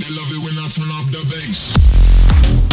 They love it when I turn up the bass.